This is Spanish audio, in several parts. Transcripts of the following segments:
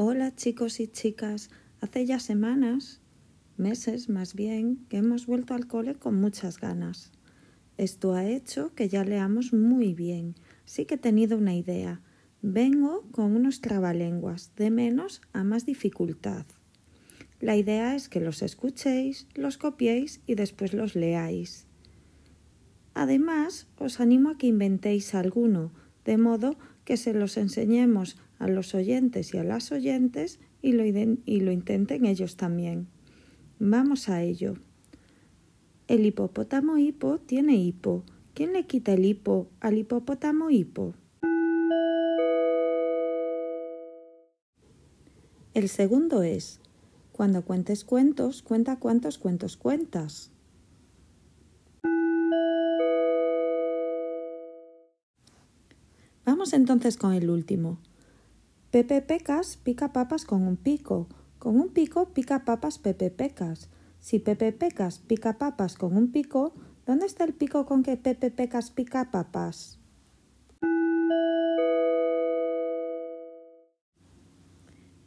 Hola chicos y chicas, hace ya semanas, meses más bien, que hemos vuelto al cole con muchas ganas. Esto ha hecho que ya leamos muy bien, sí que he tenido una idea. Vengo con unos trabalenguas, de menos a más dificultad. La idea es que los escuchéis, los copiéis y después los leáis. Además, os animo a que inventéis alguno, de modo que se los enseñemos a los oyentes y a las oyentes y lo, y lo intenten ellos también. Vamos a ello. El hipopótamo hipo tiene hipo. ¿Quién le quita el hipo al hipopótamo hipo? El segundo es, cuando cuentes cuentos, cuenta cuántos cuentos cuentas. Vamos entonces con el último. Pepe Pecas pica papas con un pico. Con un pico pica papas Pepe Pecas. Si Pepe Pecas pica papas con un pico, ¿dónde está el pico con que Pepe Pecas pica papas?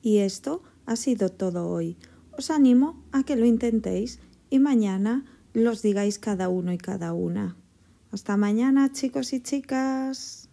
Y esto ha sido todo hoy. Os animo a que lo intentéis y mañana los digáis cada uno y cada una. Hasta mañana, chicos y chicas.